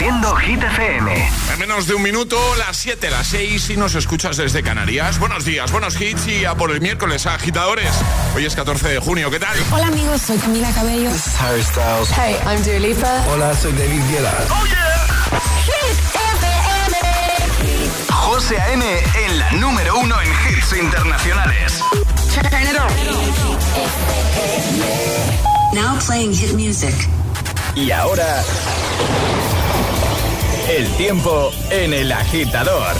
Haciendo Hit FM. En menos de un minuto, las 7, las 6 y nos escuchas desde Canarias. Buenos días, buenos hits y a por el miércoles, agitadores. Hoy es 14 de junio, ¿qué tal? Hola amigos, soy Camila Cabello. This is Harry Styles. Hey, I'm Dua Lipa. Hola, soy David Guetta. ¡Oh, yeah! Hit FM. José A.M. en la número uno en hits internacionales. Turn it on. Now playing hit music. Y ahora... El tiempo en el agitador.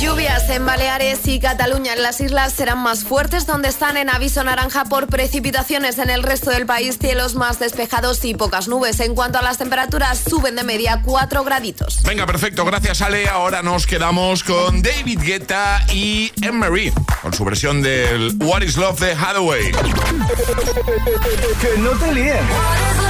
Lluvias en Baleares y Cataluña en las islas serán más fuertes, donde están en aviso naranja por precipitaciones. En el resto del país, cielos más despejados y pocas nubes. En cuanto a las temperaturas, suben de media 4 graditos. Venga, perfecto, gracias Ale. Ahora nos quedamos con David Guetta y Emery, con su versión del What is Love de Hathaway. Que no te líen.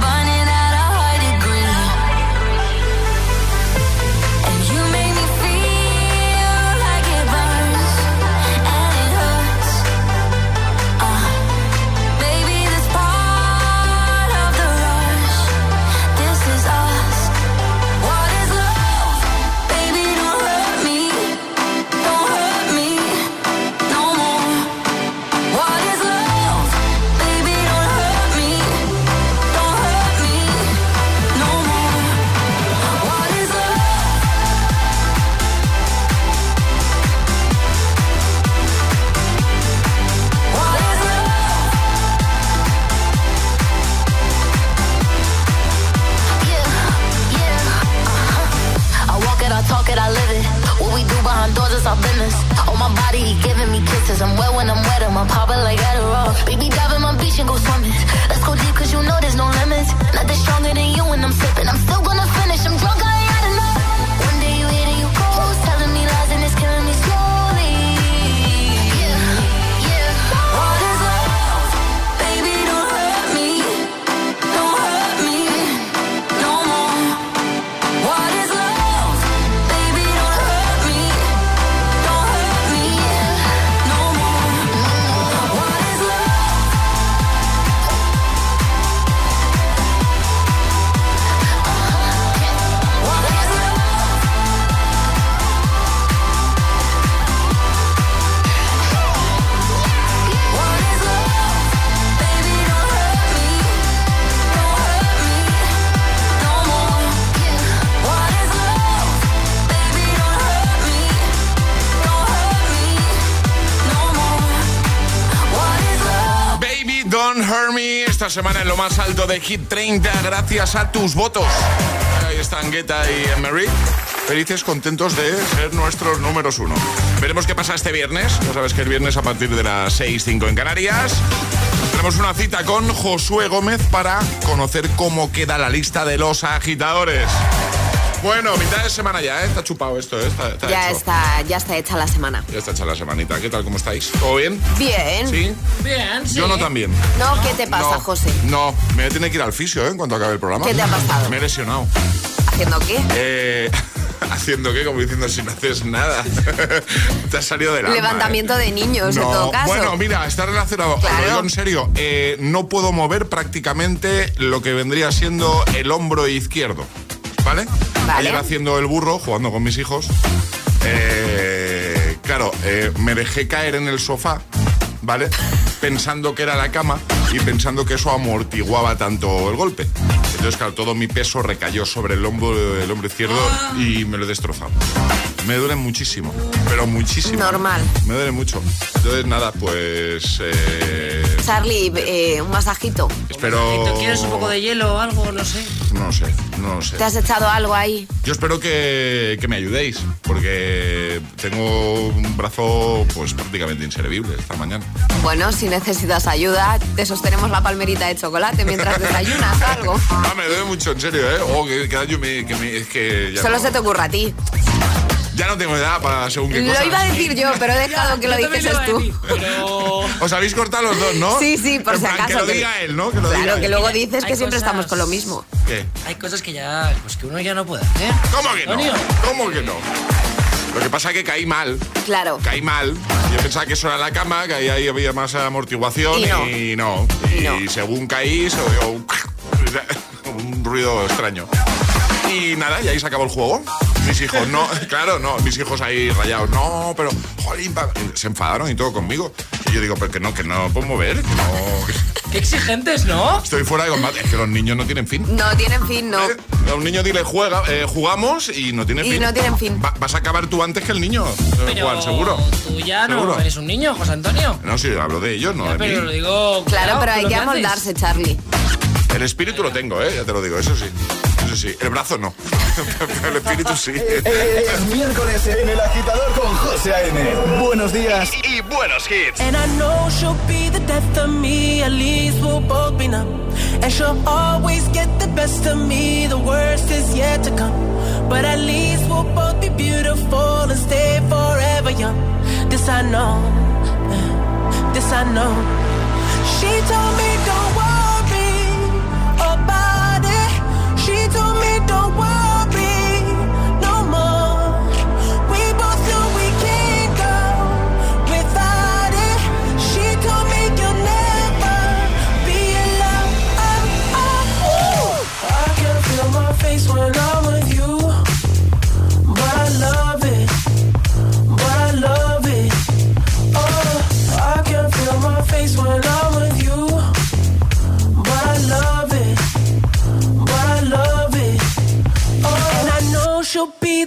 Esta semana en lo más alto de Hit 30, gracias a tus votos. Ahí están Guetta y Emery. Felices, contentos de ser nuestros números uno. Veremos qué pasa este viernes. Ya sabes que el viernes a partir de las 6, 5 en Canarias. Tenemos una cita con Josué Gómez para conocer cómo queda la lista de los agitadores. Bueno, mitad de semana ya, ¿eh? Está chupado esto, ¿eh? Está, está Ya hecho. está, ya está hecha la semana. Ya está hecha la semanita. ¿Qué tal? ¿Cómo estáis? ¿Todo bien? Bien. ¿Sí? Bien, sí. Yo no también. No, ¿qué te pasa, no, José? No, me tiene que ir al fisio, ¿eh? En cuanto acabe el programa. ¿Qué te ha pasado? Me he lesionado. ¿Haciendo qué? Eh, ¿Haciendo qué? Como diciendo, si no haces nada. te has salido del alma, Levantamiento ¿eh? de niños, en No, todo caso. Bueno, mira, está relacionado. Claro. Lo digo en serio. eh, no puedo mover prácticamente lo que vendría siendo el hombro izquierdo. ¿Vale? Vale. Ayer haciendo el burro, jugando con mis hijos. eh, claro, eh, me dejé caer en el sofá, ¿vale? Pensando que era la cama y pensando que eso amortiguaba tanto el golpe. Entonces, claro, todo mi peso recayó sobre el hombro, el hombro izquierdo y me lo he destrozado. Me duele muchísimo, pero muchísimo. Normal. Me duele mucho. Entonces, nada, pues... eh, Charlie, eh, un masajito. espero... ¿Te quieres un poco de hielo o algo? No sé. No sé, no sé. ¿Te has echado algo ahí? Yo espero que, que me ayudéis, porque tengo un brazo pues prácticamente inservible esta mañana. Bueno, si necesitas ayuda, te sostenemos la palmerita de chocolate mientras desayunas o algo. Ah, me duele mucho, en serio, ¿eh? Oh, que, que daño me, que me- es que ya Solo no, se te ocurra a ti. ya no tengo edad para según qué Lo iba a decir yo, pero he dejado que lo a tú. decir, Pero... Os habéis cortado los dos, ¿no? Sí, sí, por En si plan, Que acaso, lo que- diga él, ¿no? Que lo diga Claro, él. que luego dices Hay que siempre cosas- estamos con lo mismo. ¿Qué? Hay cosas que ya, pues que uno ya no puede hacer. ¿Cómo que no? ¿Cómo que no? Lo que pasa es que caí mal. Claro. Caí mal. Yo pensaba que eso era la cama, que ahí, ahí había más amortiguación Y no. y no. Y, Y no. según caí, se oyó un, un ruido extraño. Y nada, y ahí se acabó el juego. Mis hijos, no, claro, no, mis hijos ahí rayados, no, pero, jolín, pa-". se enfadaron y todo conmigo. Y yo digo, pero que no, que no puedo mover, que no, Qué exigentes, ¿no? estoy fuera de combate. Es que los niños no tienen fin. No tienen fin, no. ¿Eh? A un niño dile juega, eh, jugamos y no tiene Y fin. no tienen fin. Va- vas a acabar tú antes que el niño, eh, Pero Juan, seguro. tú ya no Seguro. eres un niño, José Antonio. No, sí, hablo de ellos, no Ya, de pero mí. lo digo... Claro, cuidado pero hay que amoldarse, Charlie. El espíritu lo tengo, ¿eh? Ya te lo digo, eso sí. Eso sí. El brazo no. el espíritu sí. Es miércoles en El Agitador con José A.M. Buenos días y buenos hits. And I know she'll be the death of me, at least we'll both be numb. And she'll always get the best of me, the worst is yet to come. But at least we'll both be beautiful and stay forever young. This I know, this I know. She told me told me don't worry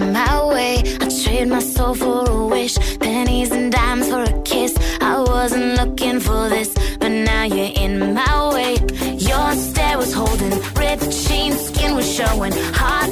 In my way. I trade my soul for a wish, pennies and dimes for a kiss. I wasn't looking for this, but now you're in my way. Your stare was holding, ripped jeans, skin was showing. Hot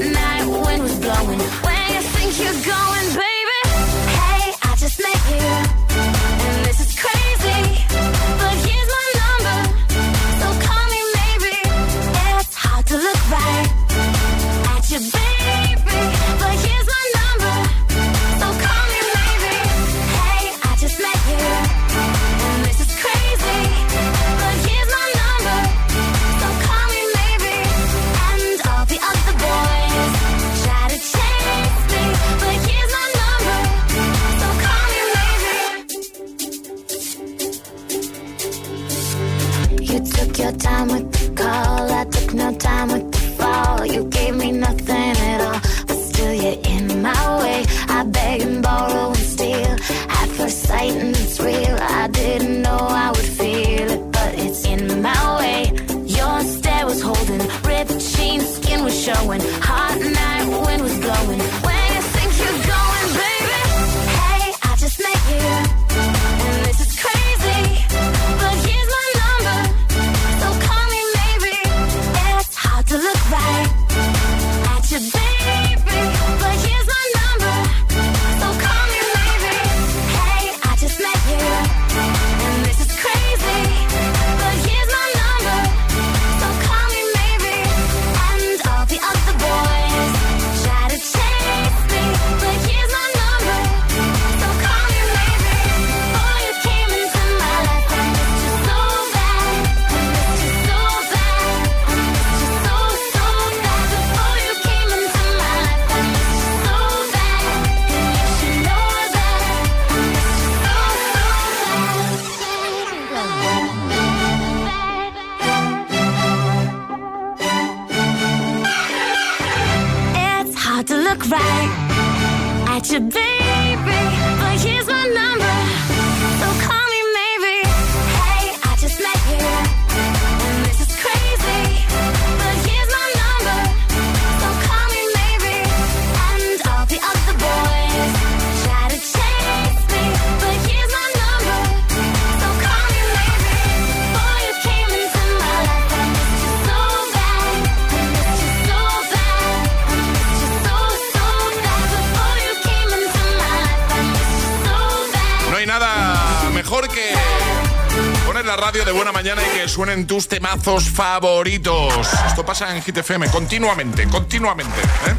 suenen tus temazos favoritos. Esto pasa en Hit FM continuamente, continuamente. ¿eh?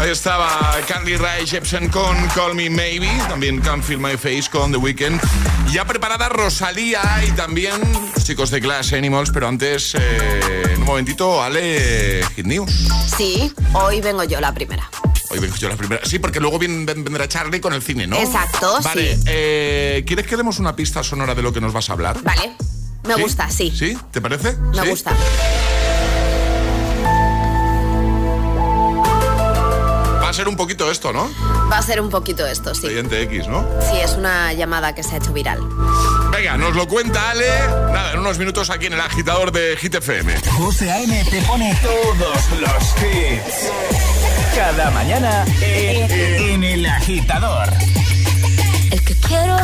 Ahí estaba Candy Ray Jepsen con Call Me Maybe, también Can't Feel My Face con The Weeknd. Ya preparada Rosalía y también chicos de Clash Animals, pero antes, eh, en un momentito, Ale Hit News. Sí, hoy vengo yo la primera. Hoy vengo yo la primera. Sí, porque luego viene, vendrá Charlie con el cine, ¿no? Exacto, vale, sí. Eh, ¿quieres que demos una pista sonora de lo que nos vas a hablar? Vale. Me gusta, sí. ¿Sí? ¿Te parece? Me gusta. Va a ser un poquito esto, ¿no? Va a ser un poquito esto, sí. Expediente X, ¿no? Sí, es una llamada que se ha hecho viral. Venga, nos lo cuenta Ale. Nada, en unos minutos aquí en el agitador de Hit FM. José A.M. te pone todos los hits. Cada mañana en el agitador. El que quiero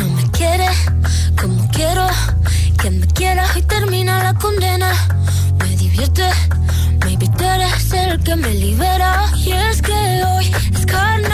no me quiere como quiero condena. Me divierte, me invitarás el que me libera. Y es que hoy es carne.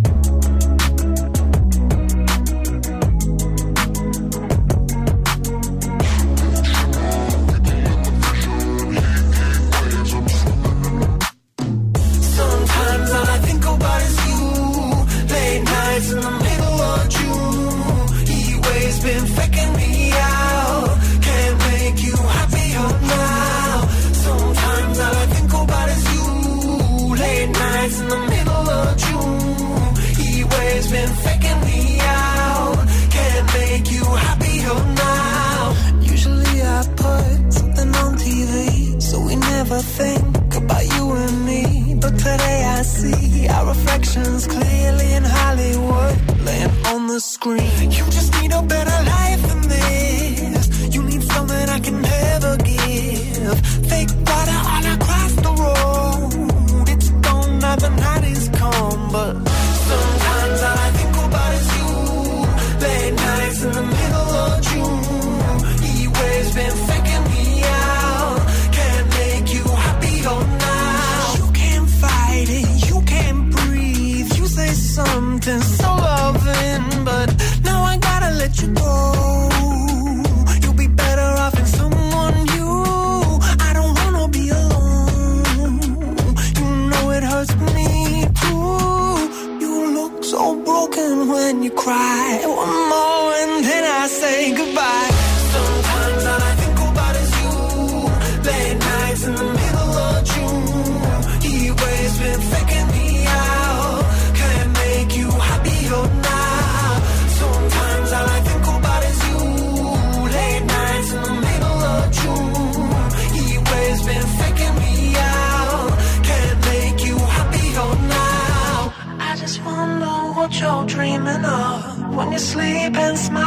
you sleep and smile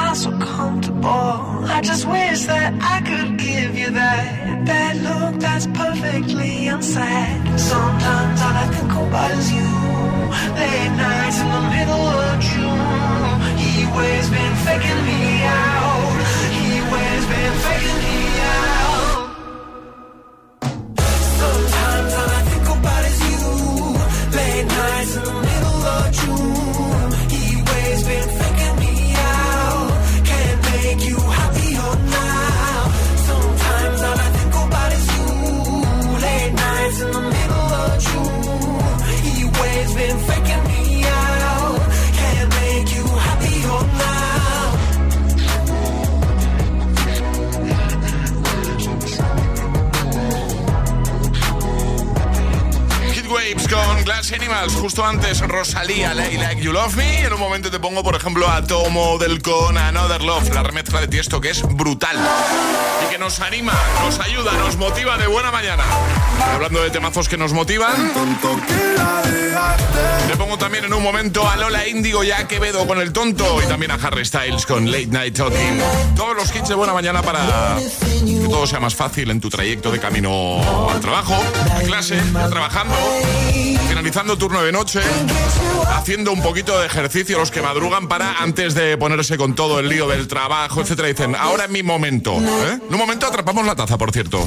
Animals. Justo antes Rosalía, Like, like You Love Me. En un momento te pongo, por ejemplo, a Tomo del con Another Love, la remezcla de Tiesto que es brutal. Y que nos anima, nos ayuda, nos motiva de buena mañana. Y hablando de temazos que nos motivan. Te pongo también en un momento a Lola Índigo y a Quevedo con el tonto. Y también a Harry Styles con Late Night Talking. Todos los hits de buena mañana para que todo sea más fácil en tu trayecto de camino al trabajo, a clase, ya trabajando, finalizando turno de noche, haciendo un poquito de ejercicio los que madrugan para antes de ponerse con todo el lío del trabajo, etcétera. Dicen, ahora es mi momento. ¿eh? En un momento atrapamos la taza, por cierto.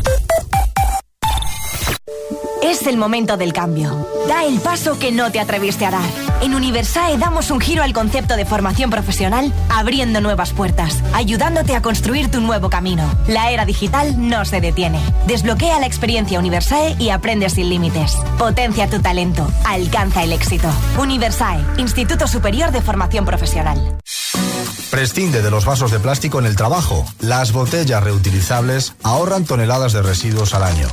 Es el momento del cambio. Da el paso que no te atreviste a dar. En Universae damos un giro al concepto de formación profesional, abriendo nuevas puertas, ayudándote a construir tu nuevo camino. La era digital no se detiene. Desbloquea la experiencia Universae y aprende sin límites. Potencia tu talento. Alcanza el éxito. Universae, Instituto Superior de Formación Profesional. Prescinde de los vasos de plástico en el trabajo. Las botellas reutilizables ahorran toneladas de residuos al año.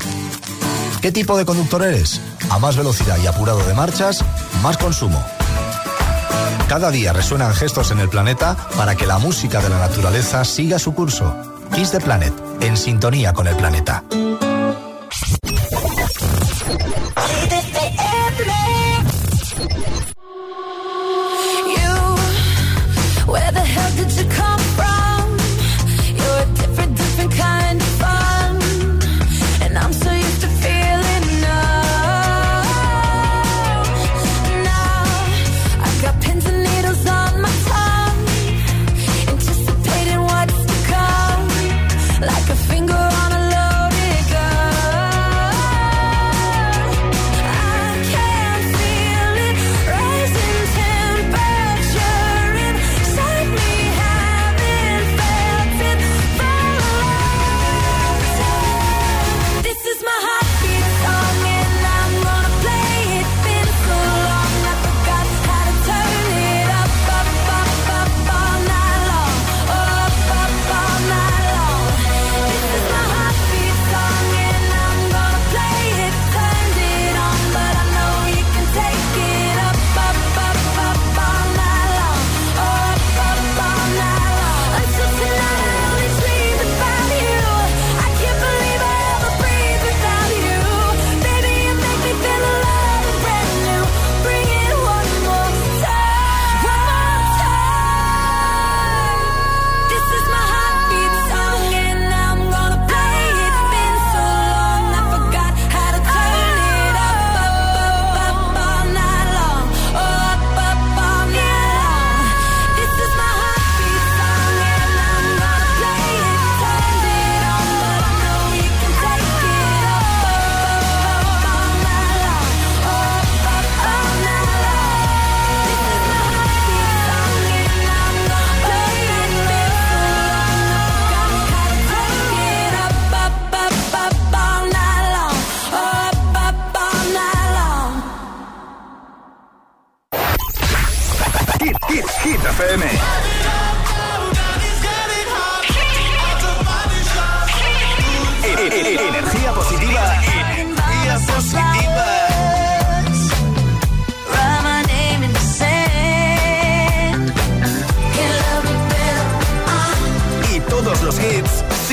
¿Qué tipo de conductor eres? A más velocidad y apurado de marchas, más consumo. Cada día resuenan gestos en el planeta para que la música de la naturaleza siga su curso. Kiss the Planet, en sintonía con el planeta.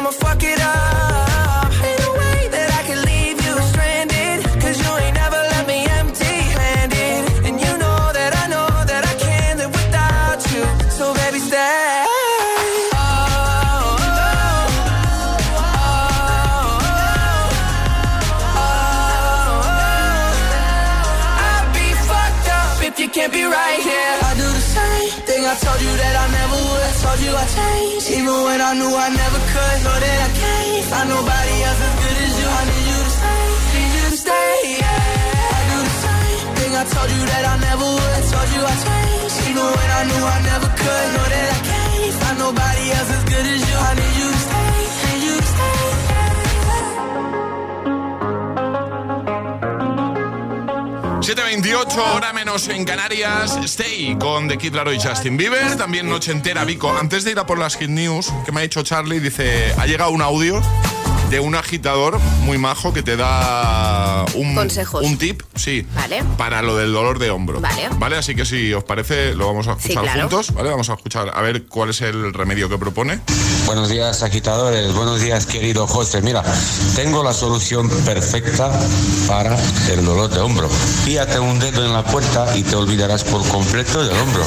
I'ma fuck it up. Ain't no way that I can leave you stranded. Cause you ain't never left me empty handed. And you know that I know that I can't live without you. So baby, stay. Up if you can't be right here. I do the same thing I told you that I never would. I told you I changed, even when I knew I never could. Told you that I never would. I told you I changed, even when I knew I never could. Know that I can't find nobody else as good as you. I need you to stay, need you to stay. 7.28, hora menos en Canarias. Stay con The Kid Laroi y Justin Bieber. También noche entera, Vico. Antes de ir a por las Hit News, que me ha dicho Charlie, dice: ha llegado un audio de un agitador muy majo que te da un, Consejos. un tip, sí, Vale. para lo del dolor de hombro. Vale. Vale, así que si os parece, lo vamos a Sí, escuchar claro. juntos, ¿vale? Vamos a escuchar a ver cuál es el remedio que propone. Buenos días, agitadores. Buenos días, querido José. Mira, tengo la solución perfecta para el dolor de hombro. Píate un dedo en la puerta y te olvidarás por completo del hombro.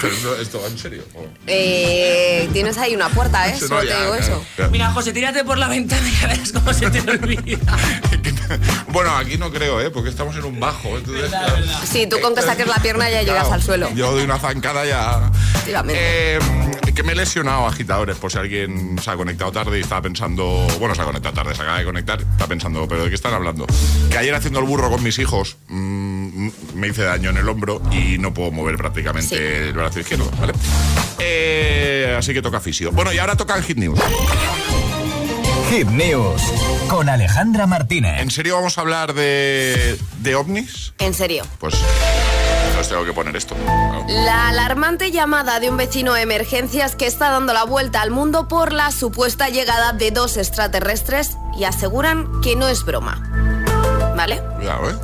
Pero esto, esto va en serio. ¿o? Eh, tienes ahí una puerta, ¿eh? Sí, no, Solo te digo ya, eso. ya. Mira, José, tírate por la ventana y ya verás cómo se te olvida. Bueno, aquí no creo, ¿eh? Porque estamos en un bajo. Entonces, Sí, tú con que saques la pierna ya llegas Claro, al suelo. Yo doy una zancada ya. Eh, que me he lesionado, agitadores, por si alguien se ha conectado tarde y estaba pensando. Bueno, se ha conectado tarde, se acaba de conectar, está pensando, ¿pero de qué están hablando? Que ayer haciendo el burro con mis hijos mm, me hice daño en el hombro y no puedo mover prácticamente Sí. el brazo izquierdo, ¿vale? Eh, así que toca fisio. Bueno, y ahora toca el Hit News. Hit News con Alejandra Martínez. ¿En serio vamos a hablar de, de ovnis? En serio. Pues os tengo que poner esto. La alarmante llamada de un vecino de emergencias que está dando la vuelta al mundo por la supuesta llegada de dos extraterrestres y aseguran que no es broma. ¿Vale? Cuidado, ¿eh?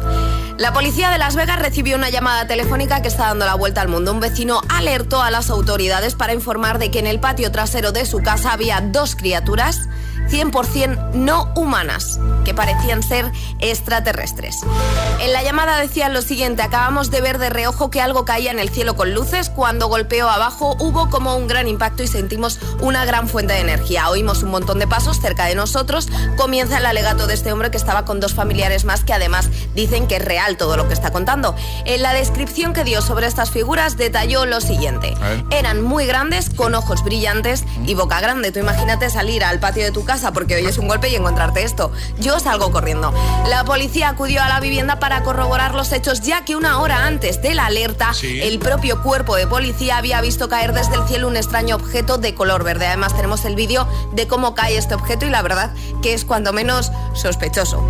La policía de Las Vegas recibió una llamada telefónica que está dando la vuelta al mundo. Un vecino alertó a las autoridades para informar de que en el patio trasero de su casa había dos criaturas 100% no humanas, que parecían ser extraterrestres. En la llamada decían lo siguiente, acabamos de ver de reojo que algo caía en el cielo con luces, cuando golpeó abajo hubo como un gran impacto y sentimos una gran fuente de energía. Oímos un montón de pasos cerca de nosotros, comienza el alegato de este hombre que estaba con dos familiares más que además dicen que es real todo lo que está contando. En la descripción que dio sobre estas figuras detalló lo siguiente. Eran muy grandes, con ojos brillantes y boca grande. Tú imagínate salir al patio de tu casa porque oyes un golpe y encontrarte esto. Yo salgo corriendo. La policía acudió a la vivienda para corroborar los hechos, ya que una hora antes de la alerta, Sí. el propio cuerpo de policía había visto caer desde el cielo un extraño objeto de color verde. Además, tenemos el vídeo de cómo cae este objeto y la verdad que es cuando menos sospechoso.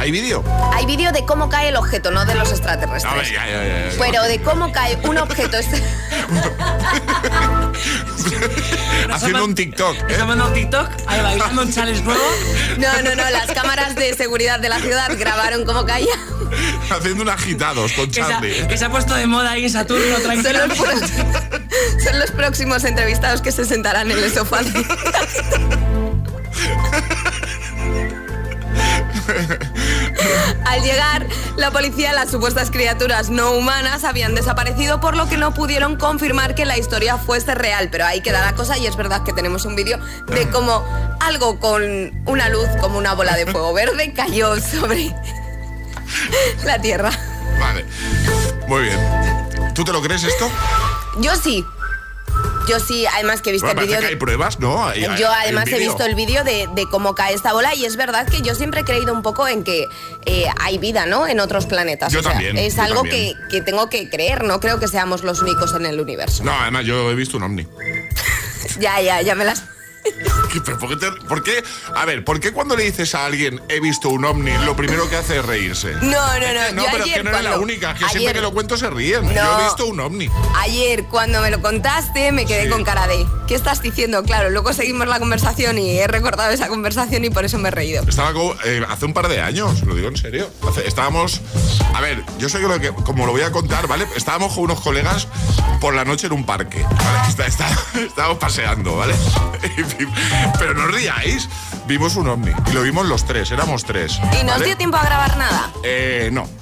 ¿Hay vídeo? Hay vídeo de cómo cae el objeto, no de los A ver, extraterrestres. ya, ya, ya, ya. Pero de cómo cae un objeto. este- Haciendo un TikTok. ¿eh? Estamos en un TikTok, ahí bailando un challenge nuevo. No, no, no. Las cámaras de seguridad de la ciudad grabaron cómo caía. Haciendo un agitados con Que se, ha, Charlie. que se ha puesto de moda ahí Saturno, Son los, tranquilo. son los próximos entrevistados que se sentarán en el sofá. de- Al llegar, la policía, las supuestas criaturas no humanas habían desaparecido, por lo que no pudieron confirmar que la historia fuese real. Pero ahí queda la cosa y es verdad que tenemos un vídeo de cómo algo con una luz, como una bola de fuego verde, cayó sobre la Tierra. Vale. Muy bien. ¿Tú te lo crees esto? Yo sí. Yo sí, además que he visto Bueno, el vídeo. que hay de- pruebas, ¿no? Hay- hay- Yo además he visto el vídeo de, de cómo cae esta bola y es verdad que yo siempre he creído un poco en que eh, hay vida, ¿no? En otros planetas. Yo O sea, también, Es yo algo que, que tengo que creer, no creo que seamos los únicos en el universo. No, además yo he visto un ovni. Ya, ya, ya me las... ¿Qué- pero ¿Por qué, te- por qué? A ver, ¿por qué cuando le dices a alguien he visto un ovni, lo primero que hace es reírse? No, no, no. no, yo pero es que no eres la única, que ayer- siempre que lo cuento se ríen. Yo No. he visto un ovni. Ayer, cuando me lo contaste, me quedé Sí. con cara de ¿qué estás diciendo? Claro, luego seguimos la conversación y he recordado esa conversación y por eso me he reído. Estaba co- eh, hace un par de años, lo digo en serio. Hace- estábamos A ver, yo sé que, que como lo voy a contar, ¿vale? Estábamos con unos colegas por la noche en un parque, ¿vale? Está- está- estábamos paseando, ¿vale? Y Pero no os riáis, vimos un ovni y lo vimos los tres, éramos tres. ¿Y no os dio tiempo a grabar nada? Eh, no.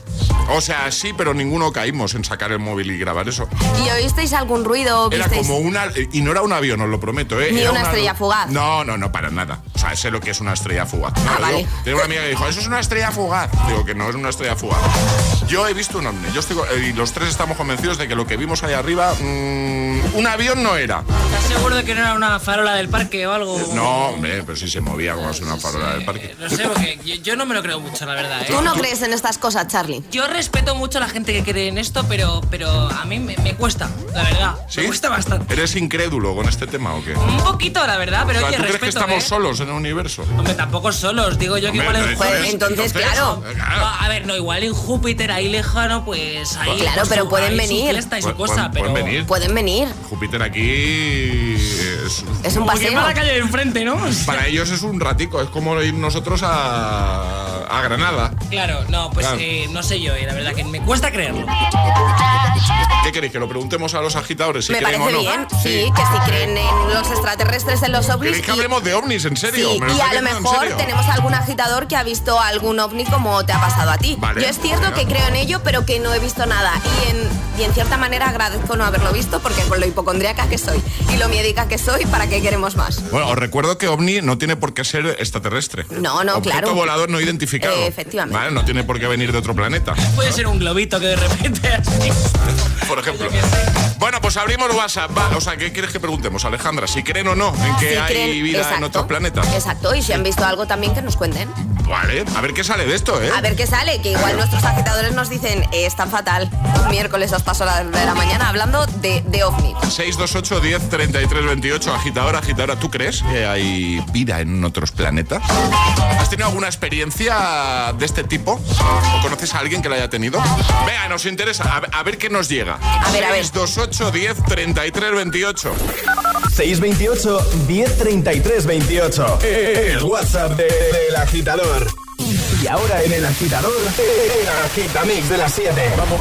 O sea, sí, pero ninguno caímos en sacar el móvil y grabar eso. ¿Y oísteis algún ruido? Era visteis- como una. Y no era un avión, os lo prometo, ¿eh? Ni Era una estrella fugaz. No, no, no, para nada. O sea, sé lo que es una estrella fugaz. No, Ah, vale. Tengo una amiga que dijo, eso es una estrella fugaz. Digo que no es una estrella fugaz. Yo he visto un ovni. Yo estoy, eh, y los tres estamos convencidos de que lo que vimos ahí arriba, mm, un avión no era. ¿Estás seguro de que no era una farola del parque o algo? No, hombre, pero si se movía como si una farola del parque. No sé, porque yo, yo no me lo creo mucho, la verdad. ¿eh? ¿Tú no crees en estas cosas, Charlie? Yo respeto mucho a la gente que cree en esto, pero, pero a mí me, me cuesta, la verdad. ¿Sí? Me cuesta bastante. ¿Eres incrédulo con este tema o qué? O Un poquito, la verdad, pero sea, oye, ¿tú crees respeto. que estamos ¿eh? solos en el universo? Hombre, tampoco solos, digo yo que Hombre, igual en entonces- entonces, claro. No, a ver, no, igual en Júpiter ahí lejano, pues ahí. Claro, pues, pero su- pueden su venir. fiesta y su cosa, pueden- pero. pueden venir. Pueden venir. Júpiter aquí es, Es un Como que paseo. va a la calle de enfrente, ¿no? Para ellos es un ratico, es como ir nosotros a, a Granada. Claro, no, pues Claro. eh, no sé yo, la verdad que me cuesta creerlo. ¿Qué queréis? Que lo preguntemos a los agitadores si Me creen parece o no. bien, sí, que si creen en los extraterrestres, en los ovnis. ¿Queréis que hablemos de ovnis? ¿En serio? Sí, ¿Me lo y a lo mejor tenemos algún agitador que ha visto algún ovni como te ha pasado a ti. Vale, Yo es cierto que creo en ello, pero que no he visto nada. Y en, y en cierta manera agradezco no haberlo visto porque con lo hipocondríaca que soy y lo miedica que soy, ¿para qué queremos más? Bueno, os recuerdo que ovni no tiene por qué ser extraterrestre. No, no, Objeto claro. volador no identificado. Eh, efectivamente. Vale, no tiene por qué venir de otro planeta. Puede ser un globito que de repente así. Por ejemplo. Bueno, pues abrimos WhatsApp. Va, o sea, ¿qué quieres que preguntemos, Alejandra? Si creen o no en que Si hay creen- vida en otros planetas. Exacto, y si han visto algo también que nos cuenten. Vale, a ver qué sale de esto, ¿eh? A ver qué sale, que igual nuestros agitadores nos dicen, eh, es tan fatal, un miércoles os paso la de la mañana hablando de, de ovni. 628 10 33 28 agitadora, agitadora, ¿tú crees que hay vida en otros planetas? ¿Has tenido alguna experiencia de este tipo? ¿O conoces a alguien que la haya tenido? Venga, nos interesa, a, ver- a ver qué nos llega. A ver, a ver. 628 10 33 28 628 1033 28. El WhatsApp de- del agitador. Y ahora en el agitador, el agitamix de las 7. Vamos.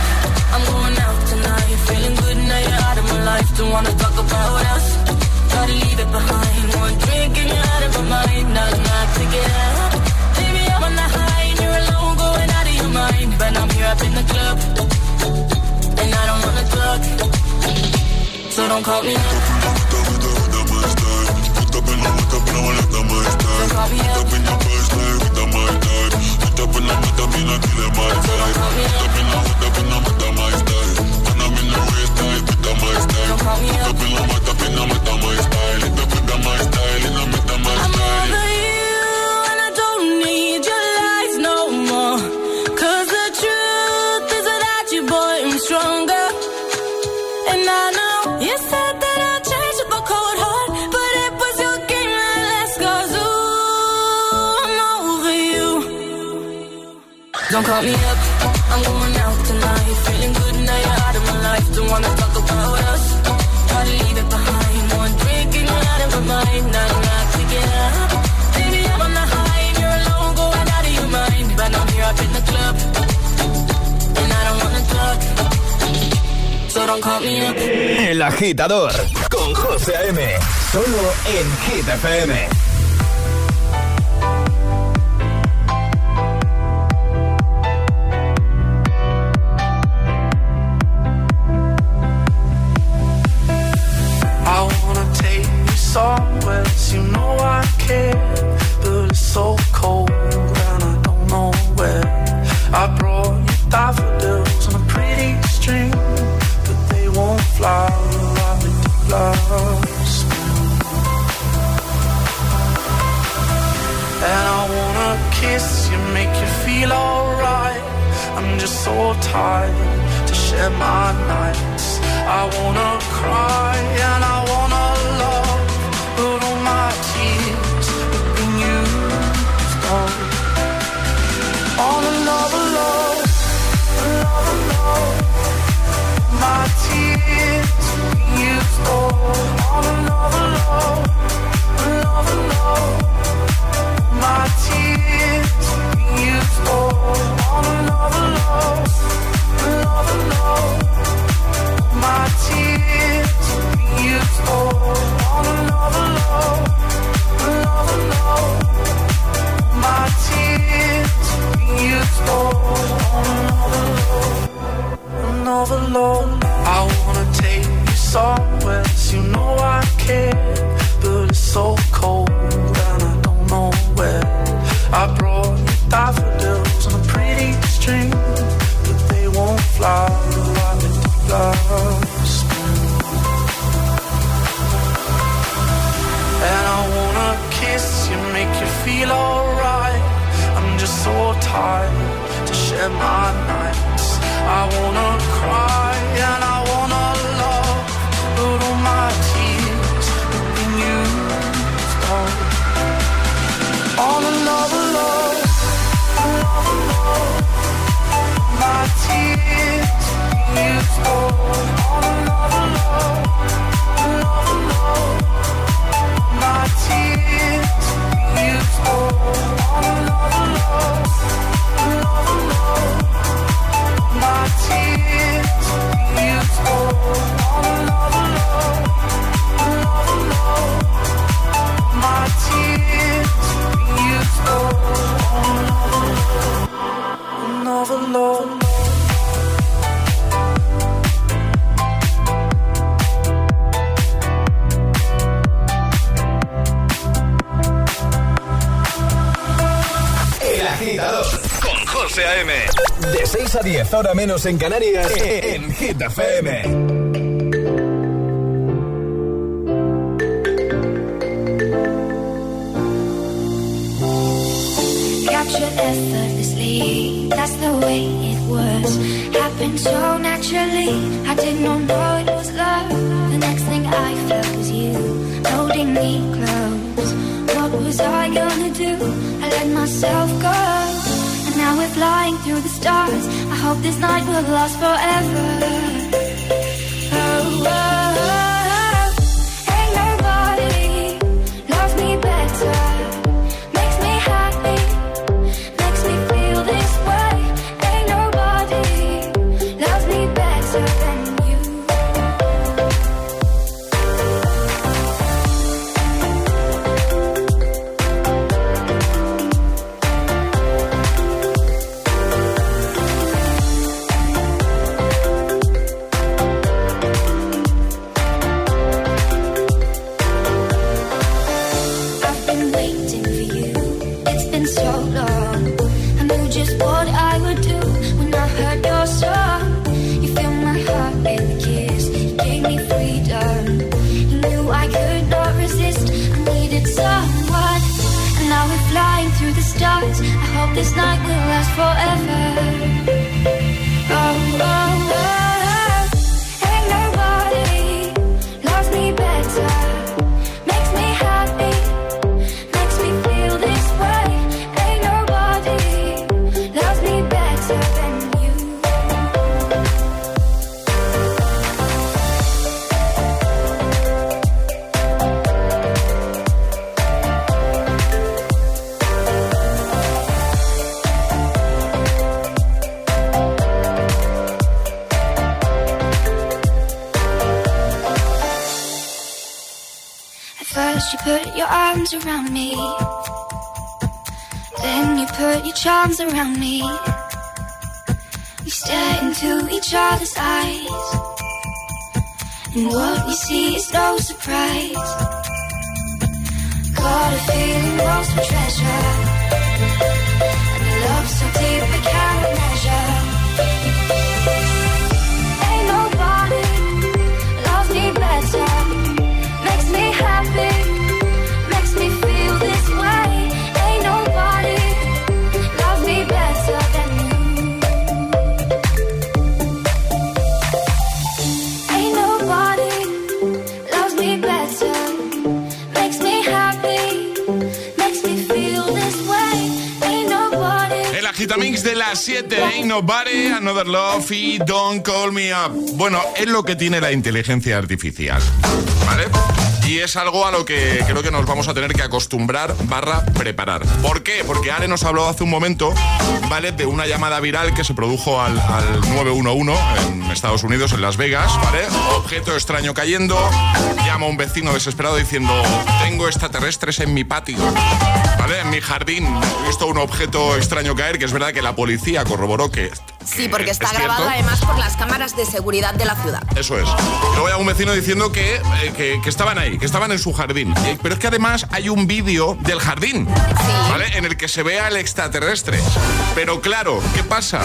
wanna talk about us. Gotta leave it behind. One drink and you're out of my mind. Not not to get up. Baby, I'm on the high and you're alone, going out of your mind. But I'm here up in the club, and I don't wanna talk. So don't call me up. Don't call me up. Don't call me up. I'm over you and I don't need your lies no the truth is without you, boy, I'm stronger. And I know you said that I with cold heart, but it was your game that I'm over you. Don't call me up, I'm going out. Tonight. Feeling good now you're out of my life. Don't wanna talk about us. Try to leave it behind. One drink and you're out of my mind. Not enough to get up. Baby, I'm on the high and you're alone, going out of your mind. But I'm here up in the club, and I don't wanna talk. So don't call me up. El agitador con José A.M. Solo en Hit FM. My tears ahora menos en Canarias, en Hit FM. Captured effortlessly, that's the way it was. Happened so naturally, I did not know it was love. The next thing I felt was you, holding me close. What was I gonna do? I let myself go. Now we're flying through the stars. I hope this night will last forever. Forever. Around me. We stare into each other's eyes. And what we see is no surprise. Got a feeling lost for treasure 7, Ain't Nobody, Another Love y Don't Call Me Up. Bueno, es lo que tiene la inteligencia artificial, ¿vale? Y es algo a lo que creo que nos vamos a tener que acostumbrar barra preparar. ¿Por qué? Porque Ale nos habló hace un momento, ¿vale? De una llamada viral que se produjo al, al 911 en Estados Unidos, en Las Vegas, ¿vale? Objeto extraño cayendo, llama un vecino desesperado diciendo, tengo extraterrestres en mi patio, ¿vale? En mi jardín he visto un objeto extraño caer, que es verdad que la policía corroboró que... Sí, porque que está es cierto. grabado además por las cámaras de seguridad de la ciudad. Eso es. Luego hay un vecino diciendo que, eh, que, que estaban ahí, que estaban en su jardín. Eh, Pero es que además hay un vídeo del jardín, ¿vale? En el que se ve al extraterrestre. Pero claro, ¿qué pasa?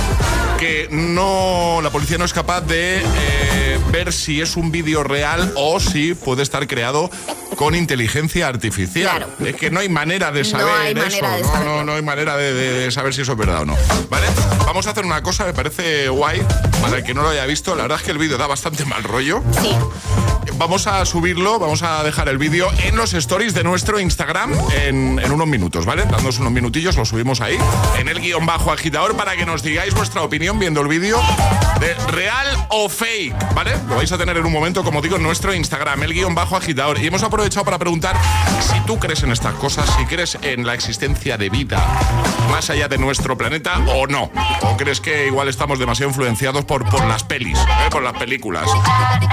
Que no, la policía no es capaz de eh, ver si es un vídeo real o si puede estar creado con inteligencia artificial. Es que no hay manera de No saber eso. manera de no, no, no hay manera de, de- de saber si eso es verdad o no. ¿Vale? Vamos a hacer una cosa, me parece guay, para el que no lo haya visto. La verdad es que el vídeo da bastante mal rollo. Sí. Vamos a subirlo, vamos a dejar el vídeo en los stories de nuestro Instagram en, en unos minutos, ¿vale? Dándonos unos minutillos, lo subimos ahí, en el guion bajo agitador, para que nos digáis vuestra opinión viendo el vídeo de real o fake, ¿vale? Lo vais a tener en un momento, como digo, en nuestro Instagram, el guion bajo agitador. Y hemos aprovechado para preguntar si tú crees en estas cosas, si crees en la existencia de vida más allá de nuestro planeta o no. O crees que igual estamos demasiado influenciados por, por las pelis, ¿eh? por las películas.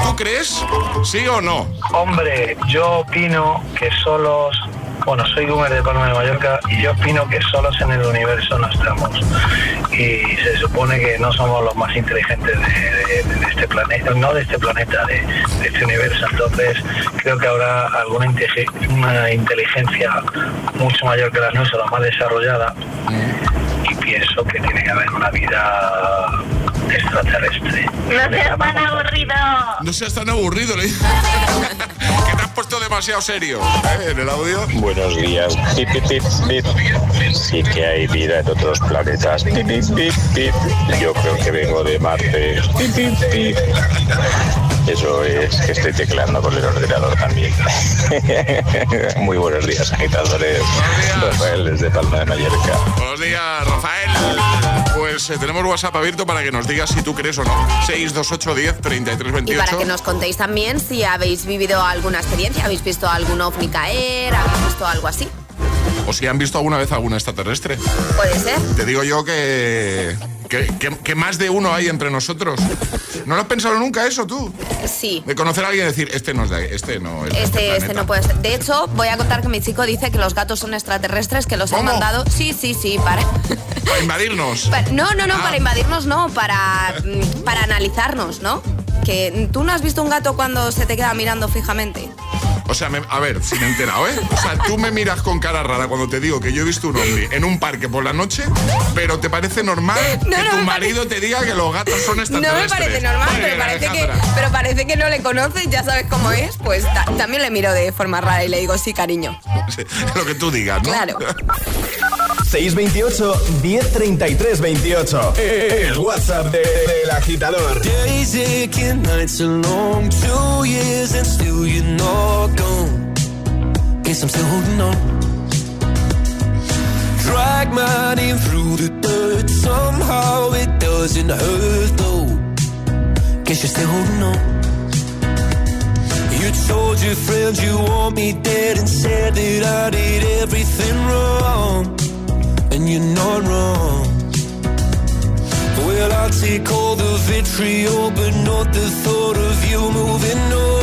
¿Tú crees? ¿Sí o no? Hombre, yo opino que solos, bueno, soy Gumer de Palma de Mallorca y yo opino que solos en el universo no estamos. Y se supone que no somos los más inteligentes de, de- de este planeta, no de este planeta, de, de este universo. Entonces, creo que habrá alguna inte- una inteligencia mucho mayor que la nuestra, la más desarrollada. Y pienso que tiene que haber una vida extraterrestre. No seas tan aburrido. No seas tan aburrido, le puesto demasiado serio ¿eh? en el audio. Buenos días. Pip, pip, pip. Sí que hay vida en otros planetas. Pip, pip, pip, pip. Yo creo que vengo de Marte. Pip, pip, pip. Eso es que estoy tecleando con el ordenador también. Muy buenos días, agitadores. Rafael desde Palma de Mallorca. Buenos días, Rafael. Pues eh, tenemos WhatsApp abierto para que nos digas si tú crees o no. 628 10 33 Y 28. para que nos contéis también si habéis vivido alguna experiencia, habéis visto algún ovni caer, habéis visto algo así. O si han visto alguna vez algún extraterrestre. Puede ser. Te digo yo que, que, que- que más de uno hay entre nosotros. ¿No lo has pensado nunca eso tú? Sí. De conocer a alguien y decir, este no es de este no es Este, este planeta. no puede ser. De hecho, voy a contar que mi chico dice que los gatos son extraterrestres, que los han mandado. Sí, sí, sí, para. Para invadirnos. No, no, no, Ah. para invadirnos no, para, para analizarnos, ¿no? Que tú no has visto un gato cuando se te queda mirando fijamente. O sea, me- a ver, si me he enterado, ¿eh? O sea, tú me miras con cara rara cuando te digo que yo he visto un ovni en un parque por la noche, pero ¿te parece normal No, que no tu marido te diga que los gatos son No extraterrestres? me parece normal, pero parece, que, pero parece que no le conoces, ya sabes cómo es. Pues ta- también le miro de forma rara y le digo, sí, cariño. Lo que tú digas, ¿no? Claro. 628 1033 28. El WhatsApp de- del agitador. Days aching, nights are long, two years and still you're not gone. Guess I'm still holding on. Drag my name through the dirt, somehow it doesn't hurt though. Guess you're still holding on. You told your friends you want me dead and said that I did everything Take all the vitriol, but not the thought of you moving on.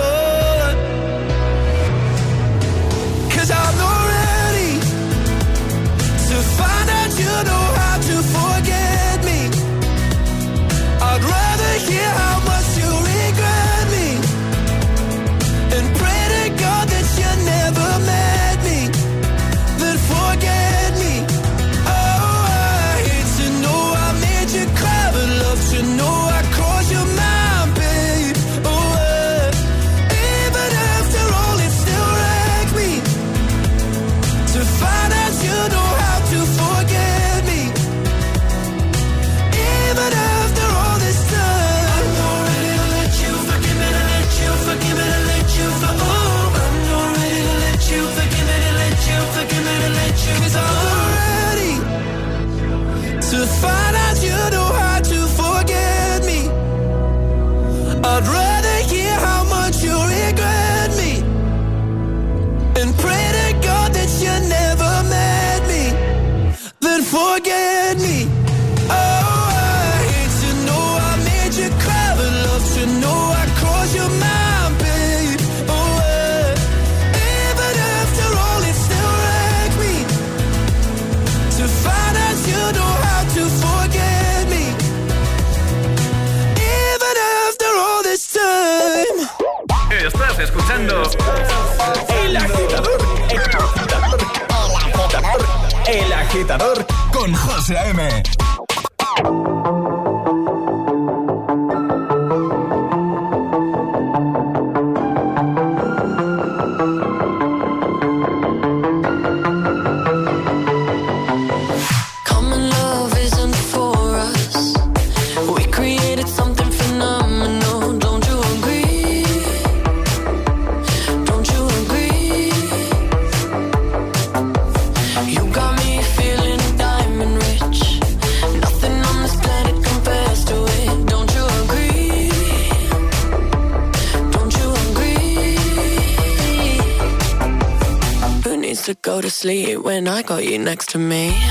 got you next to me.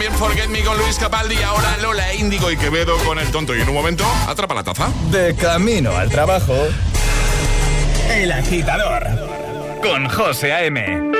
También Forget Me con Luis Capaldi, ahora Lola Índigo y Quevedo con el tonto. Y en un momento, atrapa la taza. De camino al trabajo. El agitador. Con José A.M.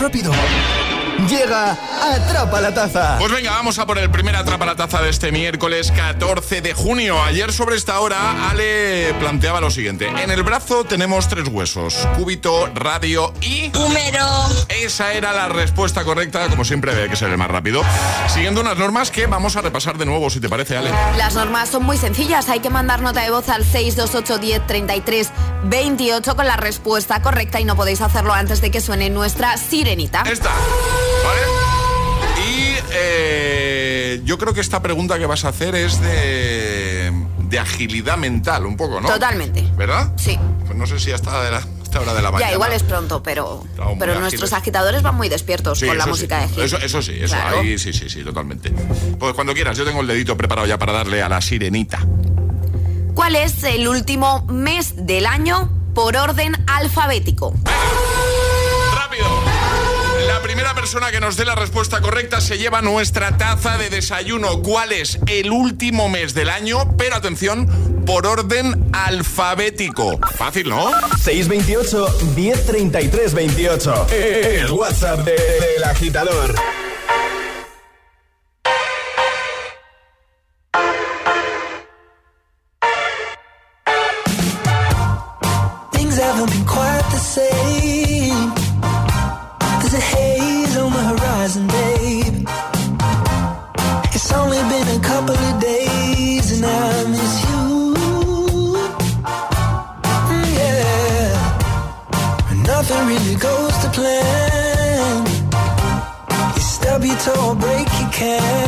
Rápido. Llega Atrapa la Taza. Pues venga, vamos a por el primer atrapa la taza de este miércoles 14 de junio. Ayer sobre esta hora Ale planteaba lo siguiente. En el brazo tenemos tres huesos, cúbito, radio y... Número. Esa era la respuesta correcta, como siempre hay que ser el más rápido. Siguiendo unas normas que vamos a repasar de nuevo, si te parece, Ale. Las normas son muy sencillas. Hay que mandar nota de voz al 628 10 33 28 con la respuesta correcta y no podéis hacerlo antes de que suene nuestra sirenita. Esta, ¿vale? Eh, yo creo que esta pregunta que vas a hacer es de, de agilidad mental, un poco, ¿no? Totalmente. ¿Verdad? Sí. Pues no sé si hasta de la, hora de la mañana. Ya, igual es pronto, pero, Estamos pero ágiles. nuestros agitadores van muy despiertos Sí, con la música sí. de hit. Eso, eso sí, eso Claro. ahí sí, sí, sí, totalmente. Pues cuando quieras, yo tengo el dedito preparado ya para darle a la sirenita. ¿Cuál es el último mes del año por orden alfabético? ¡Rápido! Primera persona que nos dé la respuesta correcta se lleva nuestra taza de desayuno. ¿Cuál es el último mes del año? Pero atención, por orden alfabético. Fácil, ¿no? 628 1033 28. El WhatsApp de- del agitador. care.